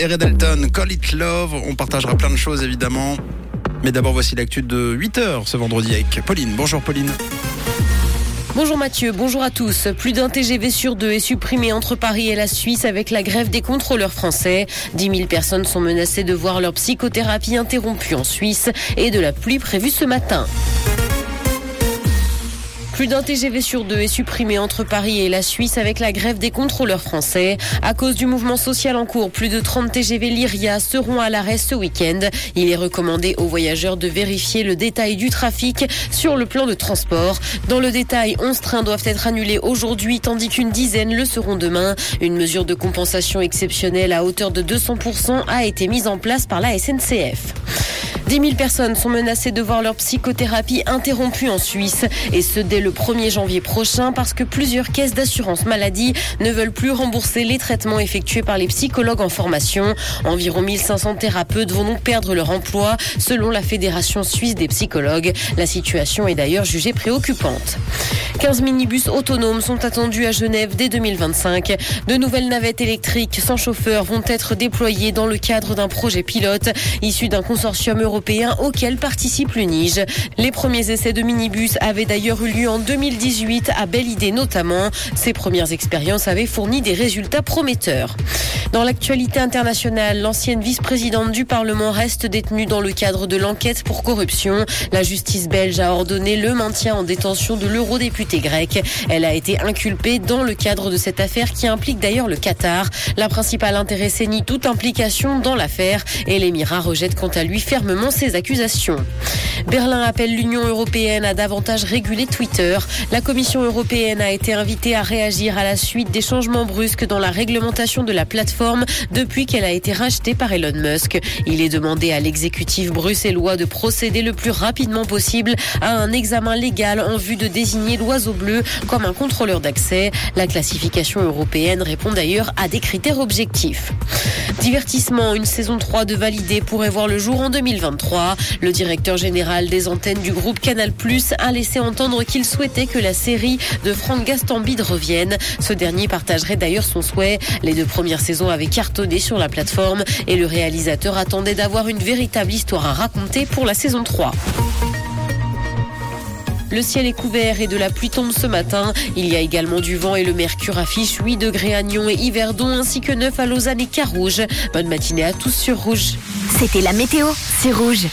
Ered Delton, Call It Love. On partagera plein de choses évidemment. Mais d'abord, voici l'actu de 8h ce vendredi avec Pauline. Bonjour Pauline. Bonjour Mathieu, bonjour à tous. Plus d'un TGV sur deux est supprimé entre Paris et la Suisse avec la grève des contrôleurs français. 10 000 personnes sont menacées de voir leur psychothérapie interrompue en Suisse et de la pluie prévue ce matin. Plus d'un TGV sur deux est supprimé entre Paris et la Suisse avec la grève des contrôleurs français. À cause du mouvement social en cours, plus de 30 TGV Lyria seront à l'arrêt ce week-end. Il est recommandé aux voyageurs de vérifier le détail du trafic sur le plan de transport. Dans le détail, 11 trains doivent être annulés aujourd'hui, tandis qu'une dizaine le seront demain. Une mesure de compensation exceptionnelle à hauteur de 200% a été mise en place par la SNCF. 10 000 personnes sont menacées de voir leur psychothérapie interrompue en Suisse et ce dès le 1er janvier prochain parce que plusieurs caisses d'assurance maladie ne veulent plus rembourser les traitements effectués par les psychologues en formation. Environ 1500 thérapeutes vont donc perdre leur emploi selon la Fédération suisse des psychologues. La situation est d'ailleurs jugée préoccupante. 15 minibus autonomes sont attendus à Genève dès 2025. De nouvelles navettes électriques sans chauffeur vont être déployées dans le cadre d'un projet pilote issu d'un consortium européen auquel participe l'UNIGE. Les premiers essais de minibus avaient d'ailleurs eu lieu en 2018 à Belle Idée notamment. Ces premières expériences avaient fourni des résultats prometteurs. Dans l'actualité internationale, l'ancienne vice-présidente du Parlement reste détenue dans le cadre de l'enquête pour corruption. La justice belge a ordonné le maintien en détention de l'eurodéputée grec. Elle a été inculpée dans le cadre de cette affaire qui implique d'ailleurs le Qatar. La principale intéressée nie toute implication dans l'affaire et l'Émirat rejette quant à lui fermement ces accusations. Berlin appelle l'Union européenne à davantage réguler Twitter. La Commission européenne a été invitée à réagir à la suite des changements brusques dans la réglementation de la plateforme depuis qu'elle a été rachetée par Elon Musk. Il est demandé à l'exécutif bruxellois de procéder le plus rapidement possible à un examen légal en vue de désigner l'oiseau bleu comme un contrôleur d'accès. La classification européenne répond d'ailleurs à des critères objectifs. Divertissement, une saison 3 de validé pourrait voir le jour en 2023. Le directeur général des antennes du groupe Canal Plus a laissé entendre qu'il souhaitait que la série de Franck Gastambide revienne. Ce dernier partagerait d'ailleurs son souhait. Les deux premières saisons avaient cartonné sur la plateforme et le réalisateur attendait d'avoir une véritable histoire à raconter pour la saison 3. Le ciel est couvert et de la pluie tombe ce matin. Il y a également du vent et le mercure affiche 8 degrés à Nyon et Yverdon ainsi que 9 à Lausanne et Carouge. Bonne matinée à tous sur Rouge. C'était la météo, c'est Rouge.